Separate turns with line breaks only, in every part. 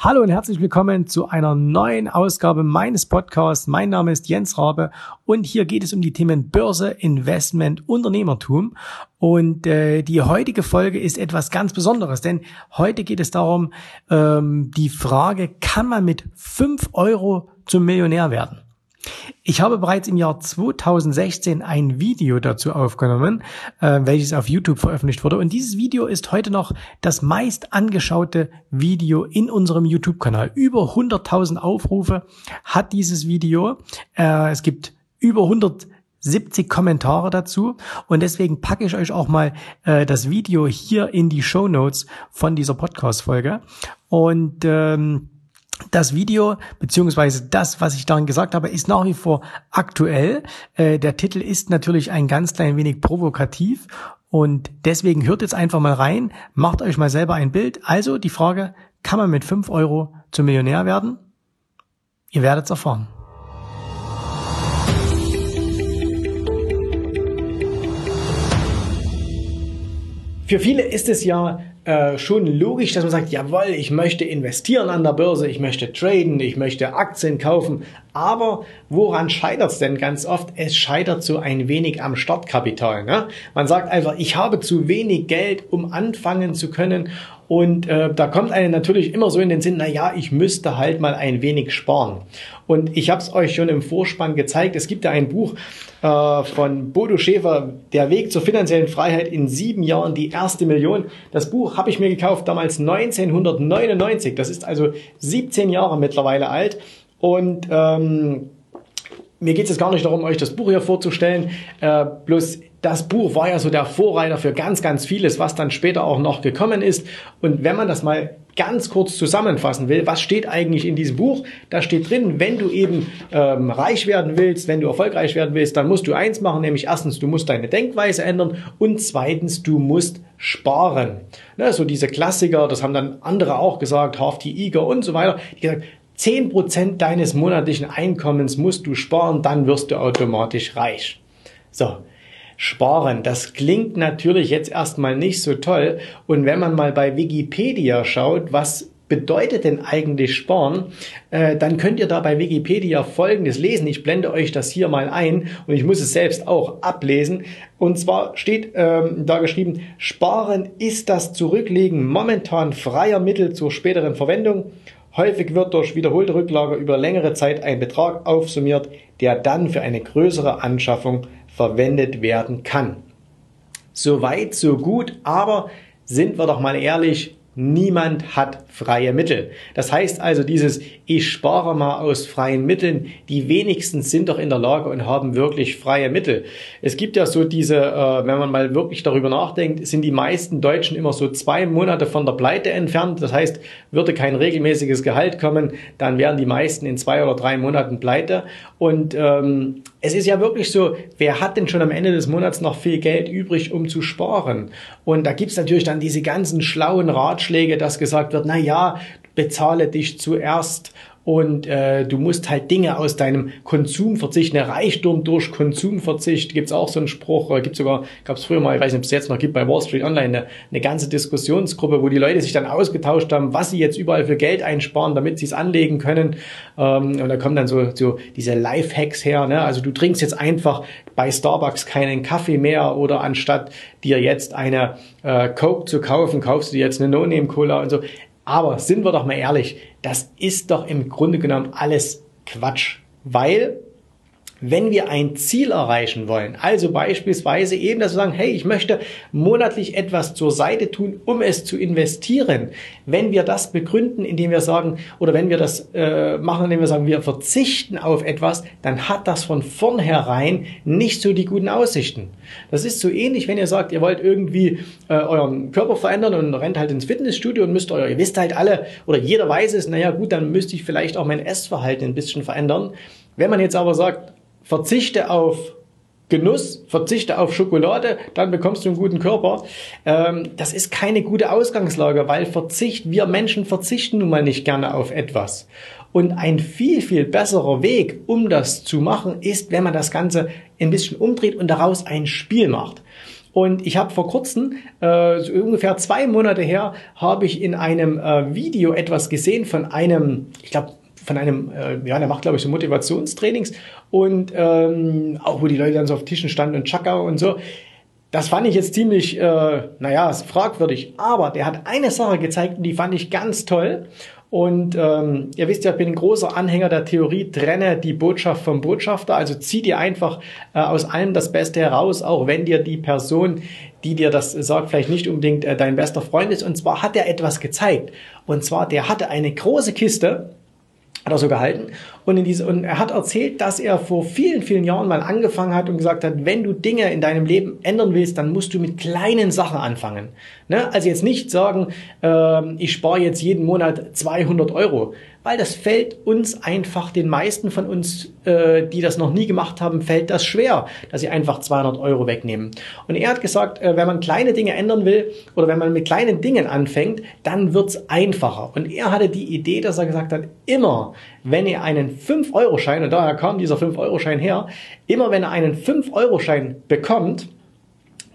Hallo und herzlich willkommen zu einer neuen Ausgabe meines Podcasts. Mein Name ist Jens Rabe und hier geht es um die Themen Börse, Investment, Unternehmertum. Und äh, die heutige Folge ist etwas ganz Besonderes, denn heute geht es darum, ähm, die Frage, kann man mit fünf Euro zum Millionär werden? Ich habe bereits im Jahr 2016 ein Video dazu aufgenommen, äh, welches auf YouTube veröffentlicht wurde. Und dieses Video ist heute noch das meist angeschaute Video in unserem YouTube-Kanal. Über 100.000 Aufrufe hat dieses Video. Äh, es gibt über 170 Kommentare dazu und deswegen packe ich euch auch mal äh, das Video hier in die Show Notes von dieser Podcast-Folge. Und ähm, das Video beziehungsweise das, was ich darin gesagt habe, ist nach wie vor aktuell. Äh, der Titel ist natürlich ein ganz klein wenig provokativ und deswegen hört jetzt einfach mal rein, macht euch mal selber ein Bild. Also die Frage, kann man mit fünf Euro zum Millionär werden? Ihr werdet es erfahren. Für viele ist es ja äh, schon logisch, dass man sagt, jawohl, ich möchte investieren an der Börse, ich möchte traden, ich möchte Aktien kaufen. Aber woran scheitert es denn ganz oft? Es scheitert so ein wenig am Startkapital. Ne? Man sagt einfach, ich habe zu wenig Geld, um anfangen zu können. Und äh, da kommt einem natürlich immer so in den Sinn, na ja, ich müsste halt mal ein wenig sparen. Und ich habe es euch schon im Vorspann gezeigt. Es gibt ja ein Buch äh, von Bodo Schäfer, Der Weg zur finanziellen Freiheit in sieben Jahren, die erste Million. Das Buch habe ich mir gekauft damals 1999. Das ist also 17 Jahre mittlerweile alt. Und ähm, mir geht es jetzt gar nicht darum, euch das Buch hier vorzustellen. Äh, bloß das Buch war ja so der Vorreiter für ganz, ganz vieles, was dann später auch noch gekommen ist. Und wenn man das mal ganz kurz zusammenfassen will, was steht eigentlich in diesem Buch? Da steht drin, wenn du eben ähm, reich werden willst, wenn du erfolgreich werden willst, dann musst du eins machen, nämlich erstens, du musst deine Denkweise ändern und zweitens, du musst sparen. Ne, so diese Klassiker, das haben dann andere auch gesagt, Hafti Iger und so weiter, die gesagt, 10% deines monatlichen Einkommens musst du sparen, dann wirst du automatisch reich. So. Sparen, das klingt natürlich jetzt erstmal nicht so toll. Und wenn man mal bei Wikipedia schaut, was bedeutet denn eigentlich Sparen, äh, dann könnt ihr da bei Wikipedia Folgendes lesen. Ich blende euch das hier mal ein und ich muss es selbst auch ablesen. Und zwar steht ähm, da geschrieben, Sparen ist das Zurücklegen momentan freier Mittel zur späteren Verwendung Häufig wird durch wiederholte Rücklage über längere Zeit ein Betrag aufsummiert, der dann für eine größere Anschaffung verwendet werden kann. Soweit, so gut, aber sind wir doch mal ehrlich, Niemand hat freie Mittel. Das heißt also dieses Ich spare mal aus freien Mitteln, die wenigsten sind doch in der Lage und haben wirklich freie Mittel. Es gibt ja so diese, äh, wenn man mal wirklich darüber nachdenkt, sind die meisten Deutschen immer so zwei Monate von der Pleite entfernt. Das heißt, würde kein regelmäßiges Gehalt kommen, dann wären die meisten in zwei oder drei Monaten pleite. Und ähm, es ist ja wirklich so, wer hat denn schon am Ende des Monats noch viel Geld übrig, um zu sparen? Und da gibt's natürlich dann diese ganzen schlauen Ratschläge, dass gesagt wird, na ja, bezahle dich zuerst und äh, du musst halt Dinge aus deinem Konsumverzicht, eine Reichtum durch Konsumverzicht, gibt's auch so einen Spruch, äh, gibt sogar, gab's früher mal, ich weiß nicht, ob es jetzt noch gibt, bei Wall Street Online eine, eine ganze Diskussionsgruppe, wo die Leute sich dann ausgetauscht haben, was sie jetzt überall für Geld einsparen, damit sie es anlegen können. Ähm, und da kommen dann so, so diese Lifehacks her. Ne? Also du trinkst jetzt einfach bei Starbucks keinen Kaffee mehr oder anstatt dir jetzt eine äh, Coke zu kaufen, kaufst du dir jetzt eine No-Name-Cola und so. Aber sind wir doch mal ehrlich, das ist doch im Grunde genommen alles Quatsch, weil wenn wir ein Ziel erreichen wollen, also beispielsweise eben, dass wir sagen, hey, ich möchte monatlich etwas zur Seite tun, um es zu investieren. Wenn wir das begründen, indem wir sagen, oder wenn wir das äh, machen, indem wir sagen, wir verzichten auf etwas, dann hat das von vornherein nicht so die guten Aussichten. Das ist so ähnlich, wenn ihr sagt, ihr wollt irgendwie äh, euren Körper verändern und rennt halt ins Fitnessstudio und müsst euer, ihr wisst halt alle, oder jeder weiß es, naja gut, dann müsste ich vielleicht auch mein Essverhalten ein bisschen verändern. Wenn man jetzt aber sagt, verzichte auf Genuss, verzichte auf Schokolade, dann bekommst du einen guten Körper. Ähm, das ist keine gute Ausgangslage, weil Verzicht, wir Menschen verzichten nun mal nicht gerne auf etwas. Und ein viel, viel besserer Weg, um das zu machen, ist, wenn man das Ganze ein bisschen umdreht und daraus ein Spiel macht. Und ich habe vor kurzem, äh, so ungefähr zwei Monate her, habe ich in einem äh, Video etwas gesehen von einem, ich glaube, von einem, äh, ja, der macht, glaube ich, so Motivationstrainings und ähm, auch wo die Leute dann so auf Tischen standen und Chaka und so. Das fand ich jetzt ziemlich, äh, naja, fragwürdig. Aber der hat eine Sache gezeigt, die fand ich ganz toll. Und ähm, ihr wisst ja, ich bin ein großer Anhänger der Theorie, trenne die Botschaft vom Botschafter. Also zieh dir einfach äh, aus allem das Beste heraus, auch wenn dir die Person, die dir das sagt, vielleicht nicht unbedingt äh, dein bester Freund ist. Und zwar hat er etwas gezeigt. Und zwar, der hatte eine große Kiste hat er so gehalten. Und, in diese, und er hat erzählt, dass er vor vielen, vielen Jahren mal angefangen hat und gesagt hat, wenn du Dinge in deinem Leben ändern willst, dann musst du mit kleinen Sachen anfangen. Ne? Also jetzt nicht sagen, äh, ich spare jetzt jeden Monat 200 Euro, weil das fällt uns einfach, den meisten von uns, äh, die das noch nie gemacht haben, fällt das schwer, dass sie einfach 200 Euro wegnehmen. Und er hat gesagt, äh, wenn man kleine Dinge ändern will oder wenn man mit kleinen Dingen anfängt, dann wird's einfacher. Und er hatte die Idee, dass er gesagt hat, immer wenn er einen 5-Euro-Schein, und daher kam dieser 5-Euro-Schein her, immer wenn er einen 5-Euro-Schein bekommt,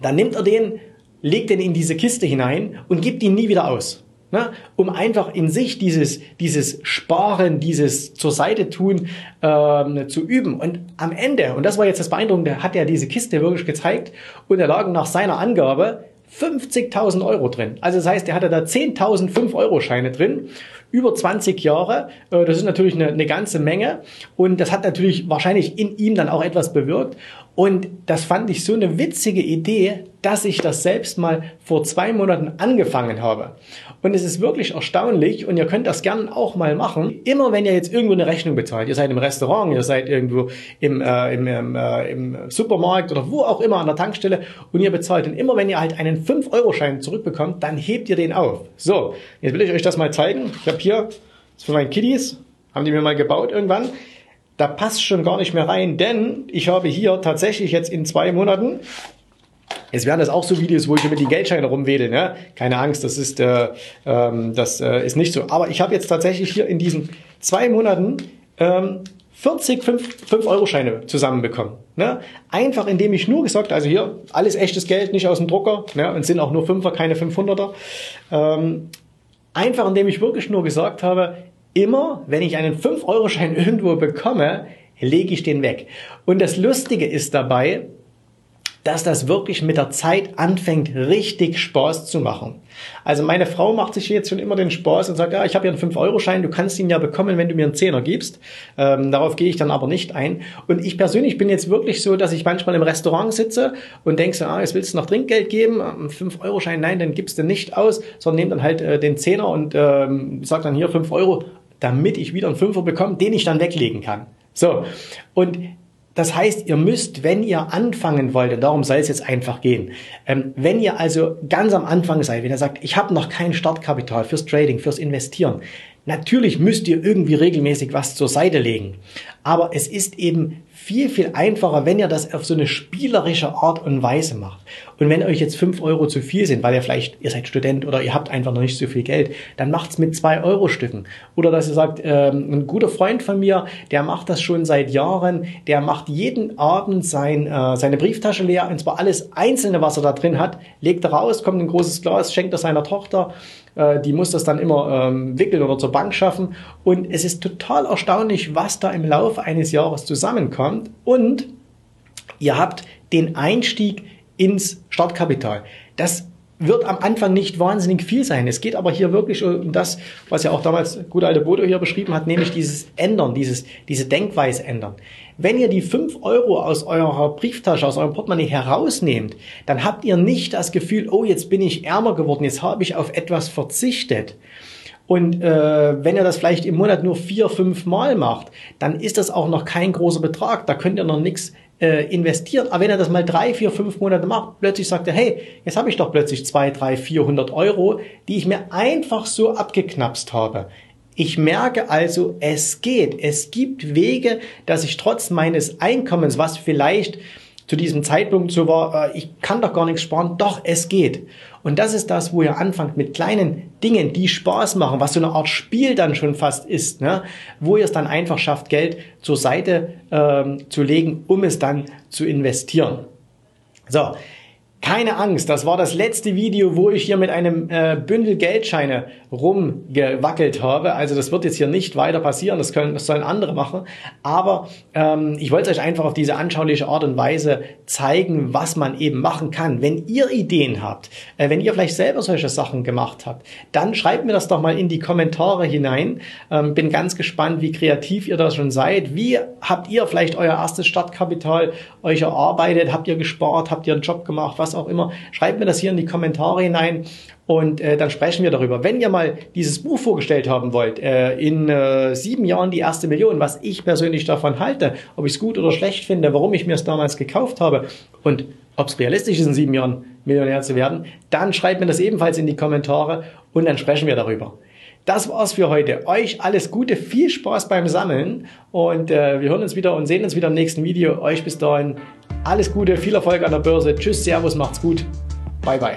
dann nimmt er den, legt den in diese Kiste hinein und gibt ihn nie wieder aus. Ne? Um einfach in sich dieses, dieses Sparen, dieses zur Seite tun ähm, zu üben. Und am Ende, und das war jetzt das Beeindruckende, hat er diese Kiste wirklich gezeigt und er lag nach seiner Angabe 50.000 Euro drin. Also das heißt, er hatte da 10.000 5-Euro-Scheine drin, über 20 Jahre. Äh, das ist natürlich eine, eine ganze Menge und das hat natürlich wahrscheinlich in ihm dann auch etwas bewirkt. Und das fand ich so eine witzige Idee, dass ich das selbst mal vor zwei Monaten angefangen habe. Und es ist wirklich erstaunlich und ihr könnt das gerne auch mal machen. Immer wenn ihr jetzt irgendwo eine Rechnung bezahlt, ihr seid im Restaurant, ihr seid irgendwo im, äh, im, im, äh, im Supermarkt oder wo auch immer an der Tankstelle und ihr bezahlt. Und immer wenn ihr halt einen 5-Euro-Schein zurückbekommt, dann hebt ihr den auf. So, jetzt will ich euch das mal zeigen. Ich habe hier, das ist für meine Kiddies, haben die mir mal gebaut irgendwann da passt schon gar nicht mehr rein, denn ich habe hier tatsächlich jetzt in zwei Monaten Jetzt werden das auch so Videos, wo ich mit die Geldscheine rumwedel. Ne? Keine Angst, das ist, äh, ähm, das äh, ist nicht so. Aber ich habe jetzt tatsächlich hier in diesen zwei Monaten ähm, 40 5-Euro-Scheine zusammenbekommen. Ne? Einfach indem ich nur gesagt, also hier alles echtes Geld, nicht aus dem Drucker ne? und sind auch nur Fünfer, keine 500er. Ähm, einfach indem ich wirklich nur gesagt habe, immer, wenn ich einen 5-Euro-Schein irgendwo bekomme, lege ich den weg. Und das Lustige ist dabei, dass das wirklich mit der Zeit anfängt, richtig Spaß zu machen. Also meine Frau macht sich jetzt schon immer den Spaß und sagt, ja, ich habe hier einen 5-Euro-Schein, du kannst ihn ja bekommen, wenn du mir einen Zehner gibst. Ähm, darauf gehe ich dann aber nicht ein. Und ich persönlich bin jetzt wirklich so, dass ich manchmal im Restaurant sitze und denke so, ah, jetzt willst du noch Trinkgeld geben, 5-Euro-Schein, nein, dann gibst du nicht aus, sondern nehm dann halt äh, den Zehner und ähm, sag dann hier 5 Euro, damit ich wieder einen Fünfer bekomme, den ich dann weglegen kann. So. Und das heißt, ihr müsst, wenn ihr anfangen wollt, und darum soll es jetzt einfach gehen, ähm, wenn ihr also ganz am Anfang seid, wenn ihr sagt, ich habe noch kein Startkapital fürs Trading, fürs Investieren, natürlich müsst ihr irgendwie regelmäßig was zur Seite legen. Aber es ist eben viel, viel einfacher, wenn ihr das auf so eine spielerische Art und Weise macht. Und wenn euch jetzt fünf Euro zu viel sind, weil ihr vielleicht, ihr seid Student oder ihr habt einfach noch nicht so viel Geld, dann macht's mit zwei Euro Stücken. Oder dass ihr sagt, ähm, ein guter Freund von mir, der macht das schon seit Jahren, der macht jeden Abend sein, äh, seine Brieftasche leer, und zwar alles Einzelne, was er da drin hat, legt er raus, kommt ein großes Glas, schenkt er seiner Tochter, äh, die muss das dann immer ähm, wickeln oder zur Bank schaffen. Und es ist total erstaunlich, was da im Laufe eines Jahres zusammenkommt. Und ihr habt den Einstieg ins Startkapital. Das wird am Anfang nicht wahnsinnig viel sein. Es geht aber hier wirklich um das, was ja auch damals gute alte Bodo hier beschrieben hat, nämlich dieses Ändern, dieses, diese Denkweise ändern. Wenn ihr die fünf Euro aus eurer Brieftasche, aus eurem Portemonnaie herausnehmt, dann habt ihr nicht das Gefühl, oh, jetzt bin ich ärmer geworden, jetzt habe ich auf etwas verzichtet. Und äh, wenn ihr das vielleicht im Monat nur vier, fünf Mal macht, dann ist das auch noch kein großer Betrag. Da könnt ihr noch nichts äh, investieren. Aber wenn er das mal drei, vier, fünf Monate macht, plötzlich sagt er, hey, jetzt habe ich doch plötzlich zwei, drei, vierhundert Euro, die ich mir einfach so abgeknapst habe. Ich merke also, es geht. Es gibt Wege, dass ich trotz meines Einkommens, was vielleicht zu diesem Zeitpunkt so war, äh, ich kann doch gar nichts sparen, doch es geht. Und das ist das, wo ihr anfangt mit kleinen Dingen, die Spaß machen, was so eine Art Spiel dann schon fast ist, ne? wo ihr es dann einfach schafft, Geld zur Seite ähm, zu legen, um es dann zu investieren. So, Keine Angst, das war das letzte Video, wo ich hier mit einem äh, Bündel Geldscheine rumgewackelt habe. Also das wird jetzt hier nicht weiter passieren, das, können, das sollen andere machen. Aber ähm, ich wollte euch einfach auf diese anschauliche Art und Weise zeigen, was man eben machen kann. Wenn ihr Ideen habt, äh, wenn ihr vielleicht selber solche Sachen gemacht habt, dann schreibt mir das doch mal in die Kommentare hinein. Ähm, bin ganz gespannt, wie kreativ ihr da schon seid. Wie habt ihr vielleicht euer erstes Startkapital euch erarbeitet? Habt ihr gespart? Habt ihr einen Job gemacht? Was auch immer. Schreibt mir das hier in die Kommentare hinein und äh, dann sprechen wir darüber. Wenn ihr mal dieses Buch vorgestellt haben wollt, äh, in äh, sieben Jahren die erste Million, was ich persönlich davon halte, ob ich es gut oder schlecht finde, warum ich mir es damals gekauft habe und ob es realistisch ist, in sieben Jahren Millionär zu werden, dann schreibt mir das ebenfalls in die Kommentare und dann sprechen wir darüber. Das war's für heute. Euch alles Gute, viel Spaß beim Sammeln und äh, wir hören uns wieder und sehen uns wieder im nächsten Video. Euch bis dahin alles Gute, viel Erfolg an der Börse. Tschüss, Servus, macht's gut. Bye, bye.